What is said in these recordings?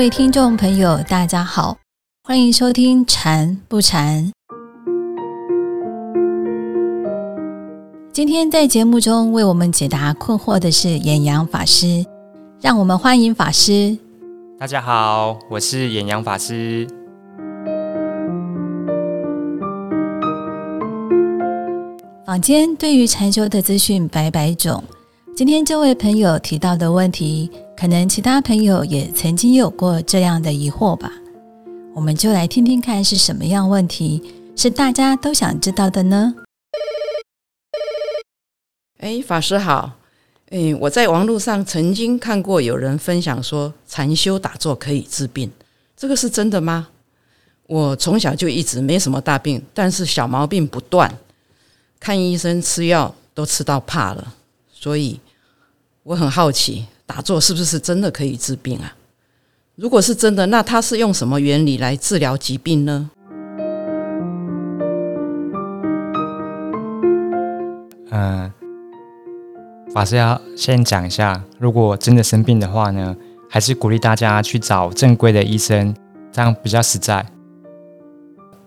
位听众朋友，大家好，欢迎收听《禅不禅》。今天在节目中为我们解答困惑的是演阳法师，让我们欢迎法师。大家好，我是演阳法师。坊间对于禅修的资讯百百种，今天这位朋友提到的问题，可能其他朋友也曾经有过这样的疑惑吧？我们就来听听看是什么样问题，是大家都想知道的呢？哎，法师好，哎，我在网络上曾经看过有人分享说禅修打坐可以治病，这个是真的吗？我从小就一直没什么大病，但是小毛病不断。看医生吃药都吃到怕了，所以我很好奇，打坐是不是真的可以治病啊？如果是真的，那它是用什么原理来治疗疾病呢？嗯，法师要先讲一下，如果真的生病的话呢，还是鼓励大家去找正规的医生，这样比较实在。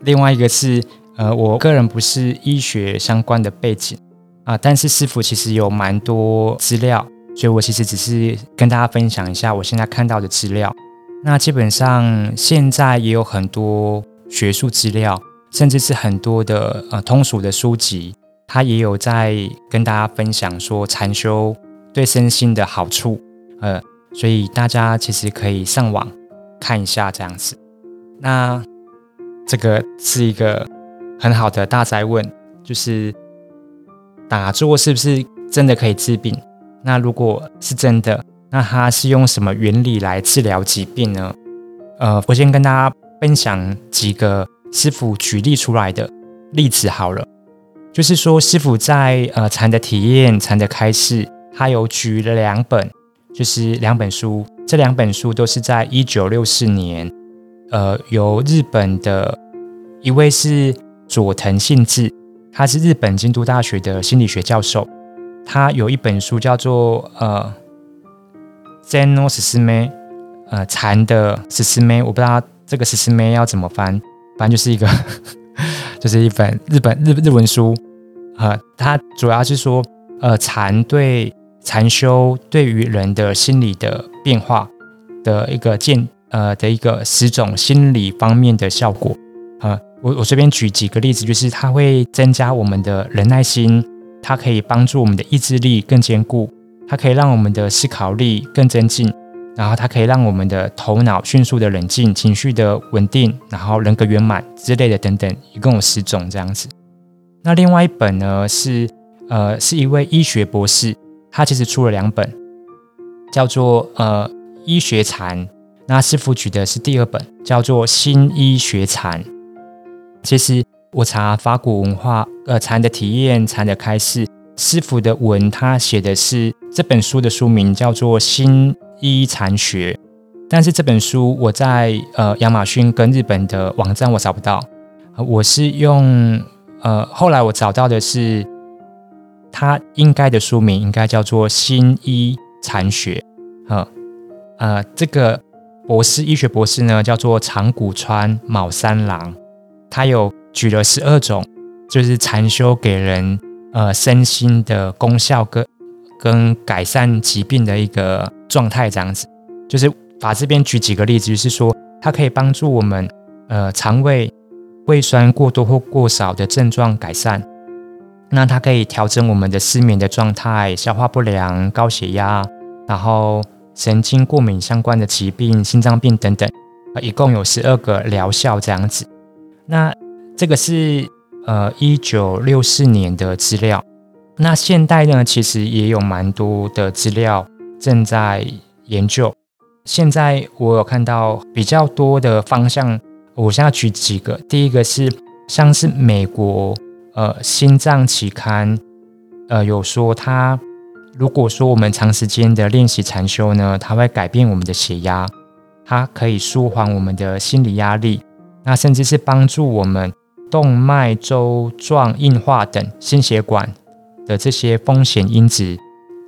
另外一个是。呃，我个人不是医学相关的背景啊，但是师傅其实有蛮多资料，所以我其实只是跟大家分享一下我现在看到的资料。那基本上现在也有很多学术资料，甚至是很多的呃通俗的书籍，它也有在跟大家分享说禅修对身心的好处。呃，所以大家其实可以上网看一下这样子。那这个是一个。很好的大灾问，就是打坐是不是真的可以治病？那如果是真的，那它是用什么原理来治疗疾病呢？呃，我先跟大家分享几个师傅举例出来的例子好了。就是说，师傅在呃禅的体验、禅的开示，他有举了两本，就是两本书。这两本书都是在一九六四年，呃，由日本的一位是。佐藤信治，他是日本京都大学的心理学教授。他有一本书叫做《呃 Zen no s u 呃禅的十四妹，我不知道这个十四妹要怎么翻，反正就是一个，就是一本日本日日文书。呃，它主要是说，呃，禅对禅修对于人的心理的变化的一个见，呃的一个十种心理方面的效果，呃。我我随便举几个例子，就是它会增加我们的忍耐心，它可以帮助我们的意志力更坚固，它可以让我们的思考力更增进，然后它可以让我们的头脑迅速的冷静，情绪的稳定，然后人格圆满之类的等等，一共有十种这样子。那另外一本呢是呃是一位医学博士，他其实出了两本，叫做呃医学禅，那师傅举的是第二本，叫做新医学禅。其实我查法古文化，呃，禅的体验，禅的开示，师傅的文，他写的是这本书的书名叫做《新一禅学》，但是这本书我在呃亚马逊跟日本的网站我找不到，我是用呃后来我找到的是，他应该的书名应该叫做《新一禅学》，呃呃，这个博士医学博士呢叫做长谷川卯三郎。他有举了十二种，就是禅修给人呃身心的功效跟跟改善疾病的一个状态，这样子。就是把这边举几个例子，就是说它可以帮助我们呃肠胃胃酸过多或过少的症状改善，那它可以调整我们的失眠的状态、消化不良、高血压，然后神经过敏相关的疾病、心脏病等等，一共有十二个疗效这样子。那这个是呃一九六四年的资料，那现代呢其实也有蛮多的资料正在研究。现在我有看到比较多的方向，我现在举几个。第一个是像是美国呃心脏期刊呃有说，它如果说我们长时间的练习禅修呢，它会改变我们的血压，它可以舒缓我们的心理压力。那甚至是帮助我们动脉粥状硬化等心血管的这些风险因子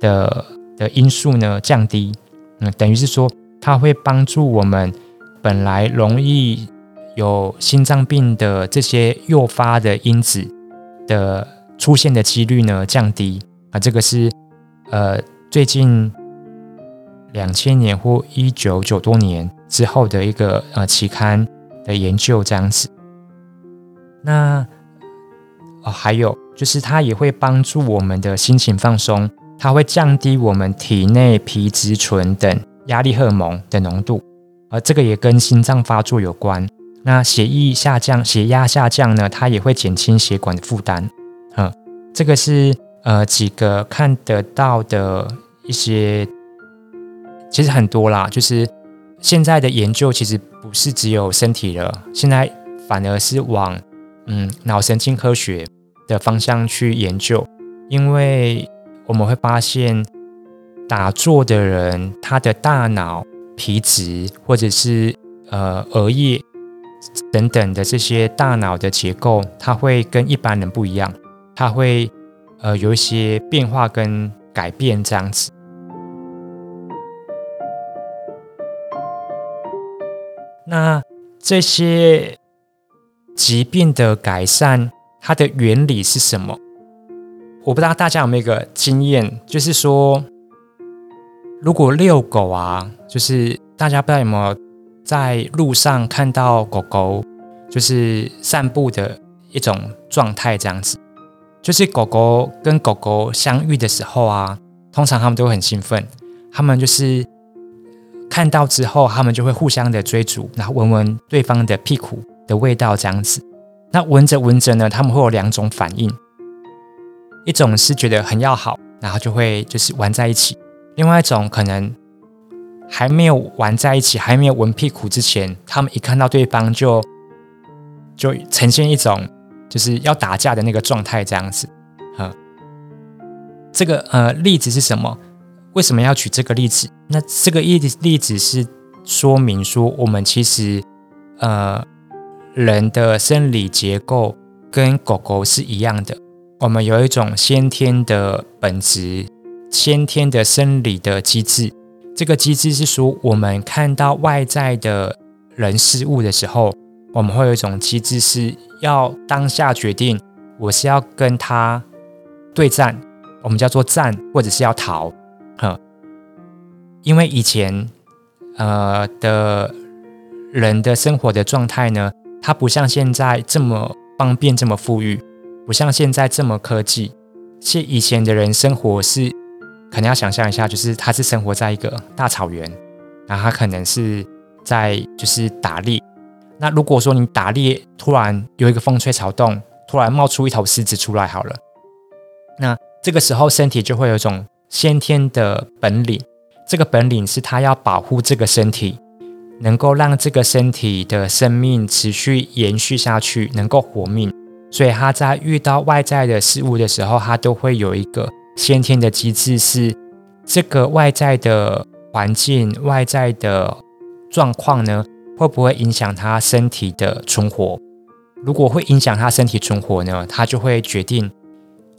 的的因素呢降低，嗯，等于是说它会帮助我们本来容易有心脏病的这些诱发的因子的出现的几率呢降低啊。这个是呃最近两千年或一九九多年之后的一个呃期刊的研究这样子。那哦，还有就是它也会帮助我们的心情放松，它会降低我们体内皮质醇等压力荷尔蒙的浓度，而这个也跟心脏发作有关。那血液下降、血压下降呢，它也会减轻血管的负担。嗯，这个是呃几个看得到的一些，其实很多啦。就是现在的研究其实不是只有身体了，现在反而是往嗯脑神经科学。的方向去研究，因为我们会发现，打坐的人他的大脑皮质或者是呃额叶等等的这些大脑的结构，它会跟一般人不一样，它会呃有一些变化跟改变这样子。那这些疾病的改善。它的原理是什么？我不知道大家有没有一个经验，就是说，如果遛狗啊，就是大家不知道有没有在路上看到狗狗，就是散步的一种状态，这样子，就是狗狗跟狗狗相遇的时候啊，通常他们都很兴奋，他们就是看到之后，他们就会互相的追逐，然后闻闻对方的屁股的味道，这样子。那闻着闻着呢，他们会有两种反应，一种是觉得很要好，然后就会就是玩在一起；，另外一种可能还没有玩在一起，还没有闻屁股之前，他们一看到对方就就呈现一种就是要打架的那个状态，这样子。啊，这个呃例子是什么？为什么要举这个例子？那这个例例子是说明说，我们其实呃。人的生理结构跟狗狗是一样的，我们有一种先天的本质、先天的生理的机制。这个机制是说，我们看到外在的人事物的时候，我们会有一种机制是要当下决定，我是要跟他对战，我们叫做战，或者是要逃。哈，因为以前呃的人的生活的状态呢。它不像现在这么方便、这么富裕，不像现在这么科技。是以前的人生活是，可能要想象一下，就是他是生活在一个大草原，然后他可能是在就是打猎。那如果说你打猎，突然有一个风吹草动，突然冒出一头狮子出来，好了，那这个时候身体就会有一种先天的本领，这个本领是他要保护这个身体。能够让这个身体的生命持续延续下去，能够活命，所以他在遇到外在的事物的时候，他都会有一个先天的机制，是这个外在的环境、外在的状况呢，会不会影响他身体的存活？如果会影响他身体存活呢，他就会决定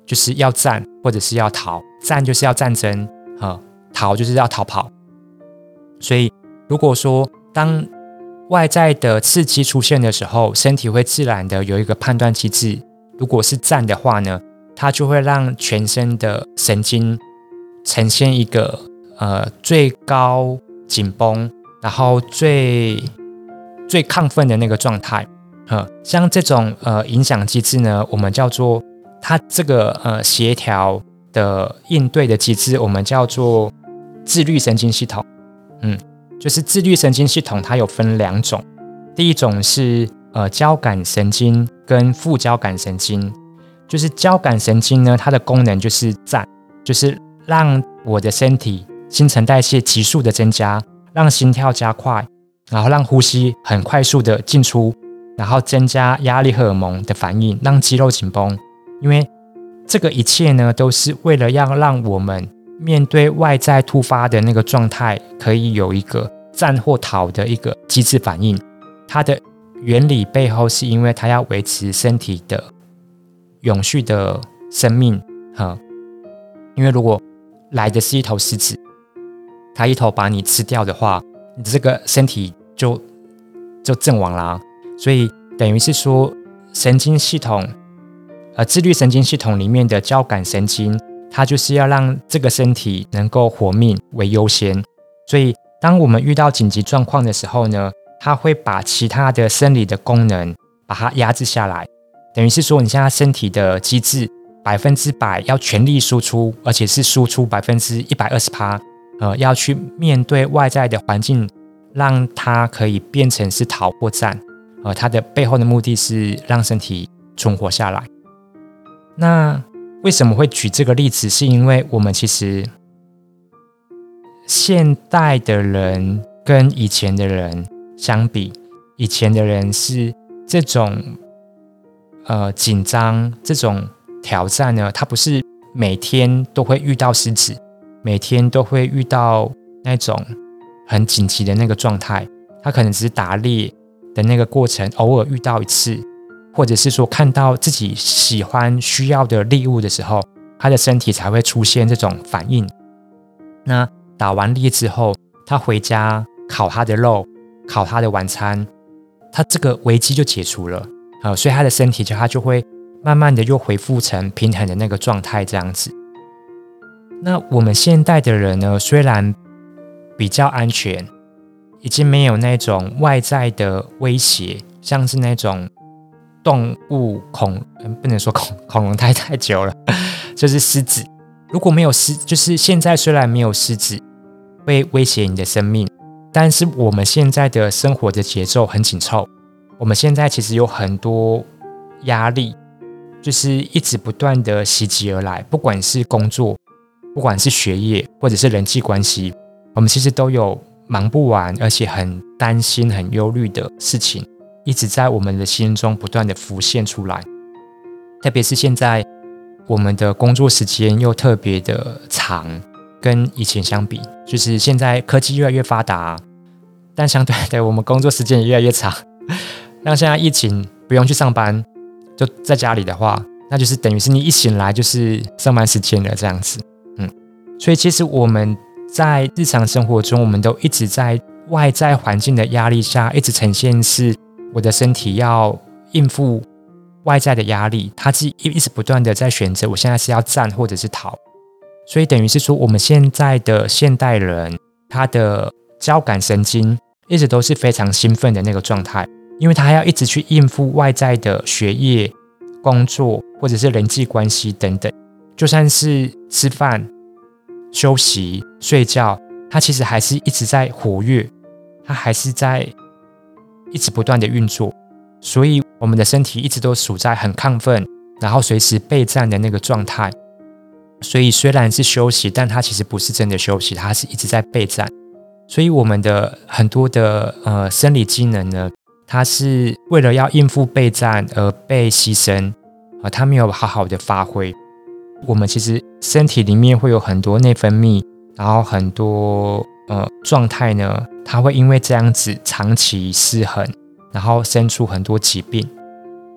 就是要战，或者是要逃。战就是要战争，哈，逃就是要逃跑。所以如果说，当外在的刺激出现的时候，身体会自然的有一个判断机制。如果是战的话呢，它就会让全身的神经呈现一个呃最高紧绷，然后最最亢奋的那个状态。呃，像这种呃影响机制呢，我们叫做它这个呃协调的应对的机制，我们叫做自律神经系统。嗯。就是自律神经系统，它有分两种，第一种是呃交感神经跟副交感神经。就是交感神经呢，它的功能就是战，就是让我的身体新陈代谢急速的增加，让心跳加快，然后让呼吸很快速的进出，然后增加压力荷尔蒙的反应，让肌肉紧绷。因为这个一切呢，都是为了要让我们。面对外在突发的那个状态，可以有一个战或逃的一个机制反应。它的原理背后是因为它要维持身体的永续的生命，哈。因为如果来的是一头狮子，它一头把你吃掉的话，你这个身体就就阵亡啦。所以等于是说，神经系统，呃，自律神经系统里面的交感神经，它就是要让这个身体能够活命为优先。所以，当我们遇到紧急状况的时候呢，它会把其他的生理的功能把它压制下来。等于是说，你现在身体的机制百分之百要全力输出，而且是输出百分之一百二十趴，呃，要去面对外在的环境，让它可以变成是逃或战，呃，它的背后的目的是让身体存活下来。那为什么会举这个例子？是因为我们其实现代的人跟以前的人相比，以前的人是这种。呃，紧张这种挑战呢，他不是每天都会遇到狮子，每天都会遇到那种很紧急的那个状态。他可能只是打猎的那个过程，偶尔遇到一次，或者是说看到自己喜欢需要的猎物的时候，他的身体才会出现这种反应。那打完猎之后，他回家烤他的肉，烤他的晚餐，他这个危机就解除了。呃，所以他的身体就他就会慢慢的又恢复成平衡的那个状态，这样子。那我们现代的人呢，虽然比较安全，已经没有那种外在的威胁，像是那种动物恐，不能说恐恐龙太太久了，就是狮子。如果没有狮，就是现在虽然没有狮子会威胁你的生命，但是我们现在的生活的节奏很紧凑。我们现在其实有很多压力，就是一直不断的袭击而来，不管是工作，不管是学业，或者是人际关系，我们其实都有忙不完，而且很担心、很忧虑的事情，一直在我们的心中不断的浮现出来。特别是现在，我们的工作时间又特别的长，跟以前相比，就是现在科技越来越发达，但相对的，我们工作时间也越来越长。那现在疫情不用去上班，就在家里的话，那就是等于是你一醒来就是上班时间了这样子。嗯，所以其实我们在日常生活中，我们都一直在外在环境的压力下，一直呈现是我的身体要应付外在的压力，它是一一直不断的在选择，我现在是要战或者是逃。所以等于是说，我们现在的现代人，他的交感神经一直都是非常兴奋的那个状态。因为他要一直去应付外在的学业、工作或者是人际关系等等，就算是吃饭、休息、睡觉，他其实还是一直在活跃，他还是在一直不断的运作，所以我们的身体一直都处在很亢奋，然后随时备战的那个状态。所以虽然是休息，但它其实不是真的休息，它是一直在备战。所以我们的很多的呃生理机能呢。它是为了要应付备战而被牺牲啊，它没有好好的发挥。我们其实身体里面会有很多内分泌，然后很多呃状态呢，它会因为这样子长期失衡，然后生出很多疾病。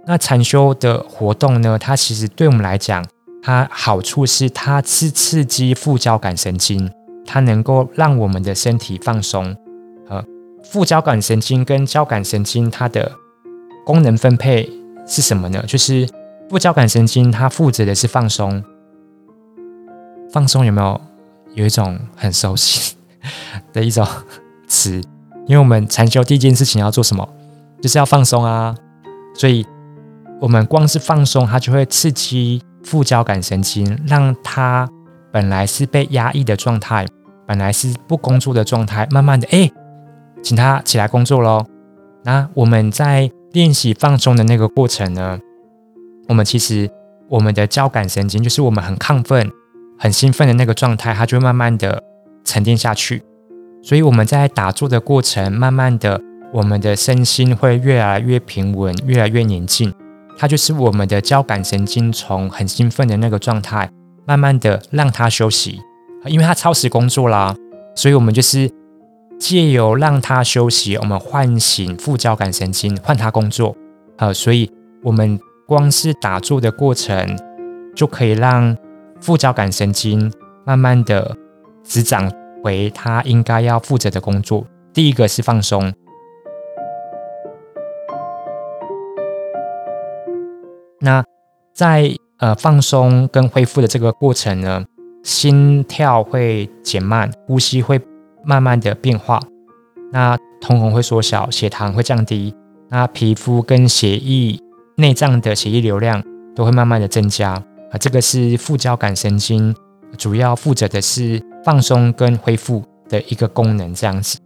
那禅修的活动呢，它其实对我们来讲，它好处是它是刺激副交感神经，它能够让我们的身体放松。呃副交感神经跟交感神经它的功能分配是什么呢？就是副交感神经它负责的是放松，放松有没有有一种很熟悉的一种词？因为我们禅修第一件事情要做什么，就是要放松啊，所以我们光是放松，它就会刺激副交感神经，让它本来是被压抑的状态，本来是不工作的状态，慢慢的哎。请他起来工作喽。那我们在练习放松的那个过程呢？我们其实我们的交感神经，就是我们很亢奋、很兴奋的那个状态，它就会慢慢的沉淀下去。所以我们在打坐的过程，慢慢的，我们的身心会越来越平稳，越来越宁静。它就是我们的交感神经从很兴奋的那个状态，慢慢的让它休息，因为它超时工作啦。所以我们就是。借由让它休息，我们唤醒副交感神经，换它工作。呃，所以我们光是打坐的过程，就可以让副交感神经慢慢的执掌回他应该要负责的工作。第一个是放松。那在呃放松跟恢复的这个过程呢，心跳会减慢，呼吸会慢慢的变化，那瞳孔会缩小，血糖会降低，那皮肤跟血液内脏的血液流量都会慢慢的增加啊，这个是副交感神经主要负责的是放松跟恢复的一个功能，这样子。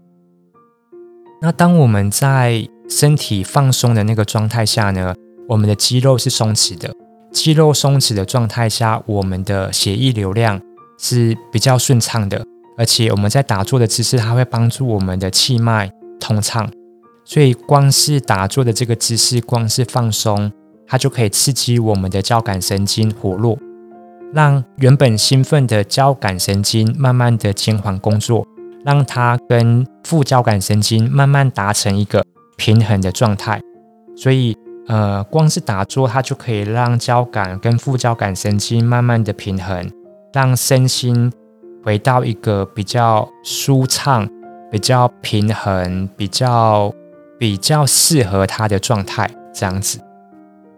那当我们在身体放松的那个状态下呢，我们的肌肉是松弛的。肌肉松弛的状态下，我们的血液流量是比较顺畅的，而且我们在打坐的姿势，它会帮助我们的气脉通畅。所以，光是打坐的这个姿势，光是放松，它就可以刺激我们的交感神经活络，让原本兴奋的交感神经慢慢的减缓工作，让它跟副交感神经慢慢达成一个平衡的状态。所以。呃，光是打坐，它就可以让交感跟副交感神经慢慢的平衡，让身心回到一个比较舒畅、比较平衡、比较比较适合它的状态。这样子，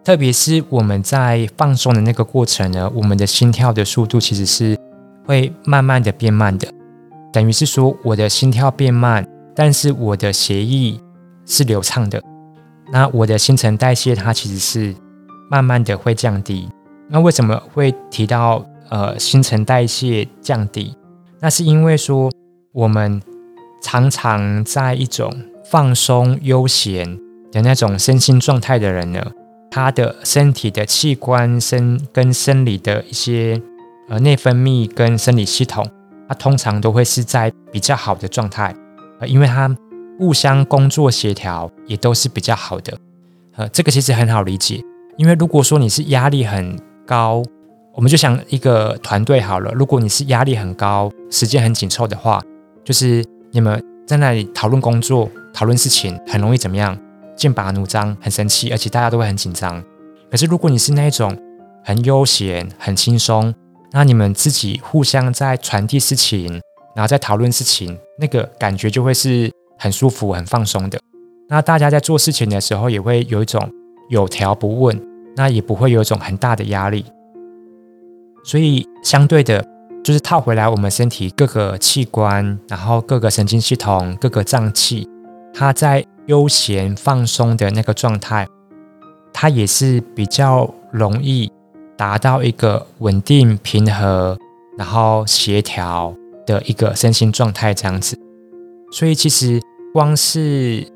特别是我们在放松的那个过程呢，我们的心跳的速度其实是会慢慢的变慢的，等于是说我的心跳变慢，但是我的血液是流畅的。那我的新陈代谢它其实是慢慢的会降低。那为什么会提到呃新陈代谢降低？那是因为说我们常常在一种放松悠闲的那种身心状态的人呢，他的身体的器官生跟生理的一些呃内分泌跟生理系统，它通常都会是在比较好的状态，呃，因为它。互相工作协调也都是比较好的，呃，这个其实很好理解，因为如果说你是压力很高，我们就想一个团队好了，如果你是压力很高、时间很紧凑的话，就是你们在那里讨论工作、讨论事情，很容易怎么样？剑拔弩张，很生气，而且大家都会很紧张。可是如果你是那一种很悠闲、很轻松，那你们自己互相在传递事情，然后在讨论事情，那个感觉就会是。很舒服、很放松的。那大家在做事情的时候，也会有一种有条不紊，那也不会有一种很大的压力。所以相对的，就是套回来我们身体各个器官，然后各个神经系统、各个脏器，它在悠闲放松的那个状态，它也是比较容易达到一个稳定、平和，然后协调的一个身心状态这样子。所以其实光是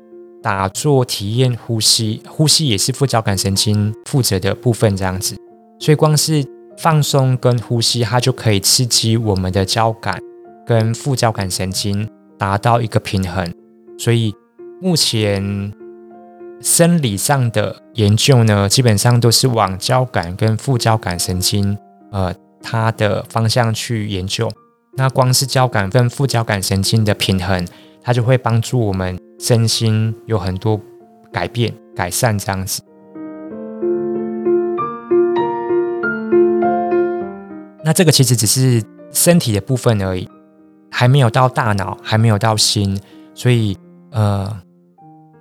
打坐体验呼吸，呼吸也是副交感神经负责的部分，这样子。所以光是放松跟呼吸，它就可以刺激我们的交感跟副交感神经达到一个平衡。所以目前生理上的研究呢，基本上都是往交感跟副交感神经呃它的方向去研究。那光是交感跟副交感神经的平衡，它就会帮助我们身心有很多改变、改善这样子。那这个其实只是身体的部分而已，还没有到大脑，还没有到心，所以呃，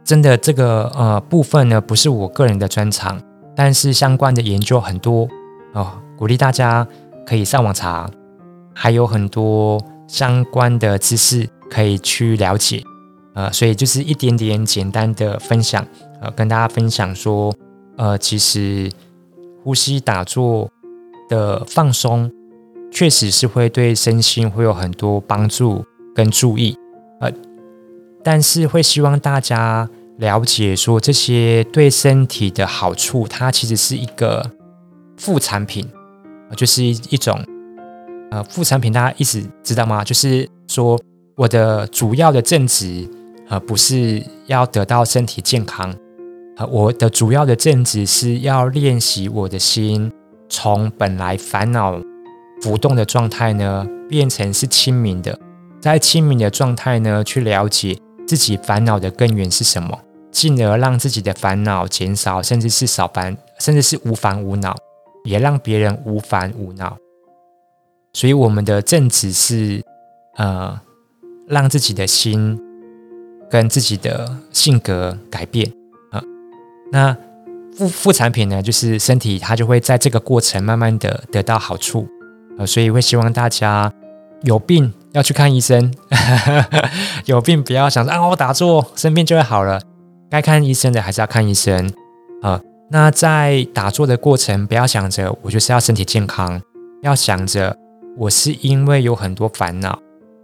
真的这个呃部分呢，不是我个人的专长，但是相关的研究很多哦，鼓励大家可以上网查。还有很多相关的知识可以去了解，呃，所以就是一点点简单的分享，呃，跟大家分享说，呃，其实呼吸打坐的放松，确实是会对身心会有很多帮助跟注意，呃，但是会希望大家了解说这些对身体的好处，它其实是一个副产品，就是一种。呃，副产品大家一直知道吗？就是说，我的主要的正职，呃，不是要得到身体健康，呃，我的主要的正职是要练习我的心，从本来烦恼浮动的状态呢，变成是清明的，在清明的状态呢，去了解自己烦恼的根源是什么，进而让自己的烦恼减少，甚至是少烦，甚至是无烦无恼，也让别人无烦无恼。所以，我们的正直是，呃，让自己的心跟自己的性格改变啊。那副副产品呢，就是身体它就会在这个过程慢慢的得到好处呃，所以会希望大家有病要去看医生，有病不要想着啊我打坐生病就会好了，该看医生的还是要看医生啊。那在打坐的过程，不要想着我就是要身体健康，要想着我是因为有很多烦恼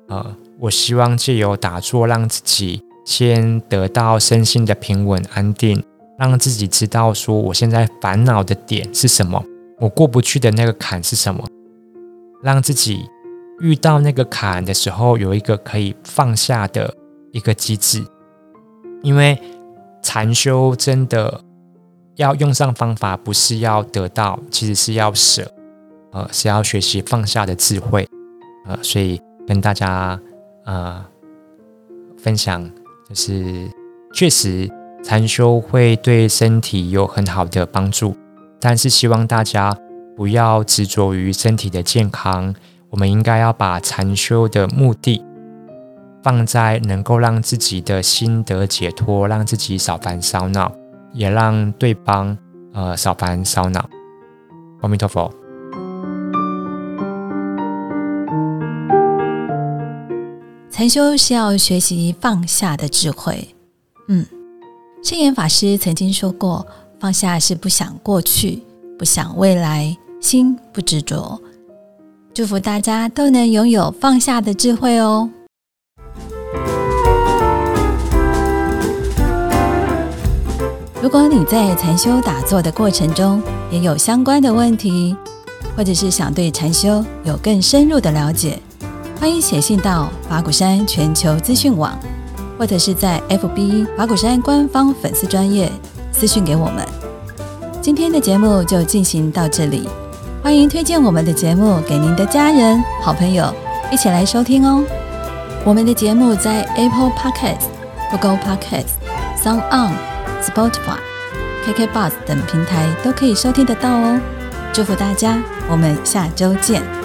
啊，我希望借由打坐让自己先得到身心的平稳安定。让自己知道说我现在烦恼的点是什么，我过不去的那个坎是什么，让自己遇到那个坎的时候有一个可以放下的一个机制。因为禅修真的要用上方法，不是要得到，其实是要舍，呃，是要学习放下的智慧，呃，所以跟大家呃分享，就是确实。禅修会对身体有很好的帮助，但是希望大家不要执着于身体的健康。我们应该要把禅修的目的放在能够让自己的心得解脱，让自己少烦少恼，也让对方呃少烦少恼。阿弥陀佛。禅修是要学习放下的智慧，嗯。圣严法师曾经说过：“放下是不想过去，不想未来，心不执着。”祝福大家都能拥有放下的智慧哦！如果你在禅修打坐的过程中也有相关的问题，或者是想对禅修有更深入的了解，欢迎写信到法鼓山全球资讯网。或者是在 FB 法鼓山官方粉丝专业私讯给我们。今天的节目就进行到这里，欢迎推荐我们的节目给您的家人、好朋友一起来收听哦。我们的节目在 Apple Podcast、Google Podcast、Sound On、Spotify、KK Bus 等平台都可以收听得到哦。祝福大家，我们下周见。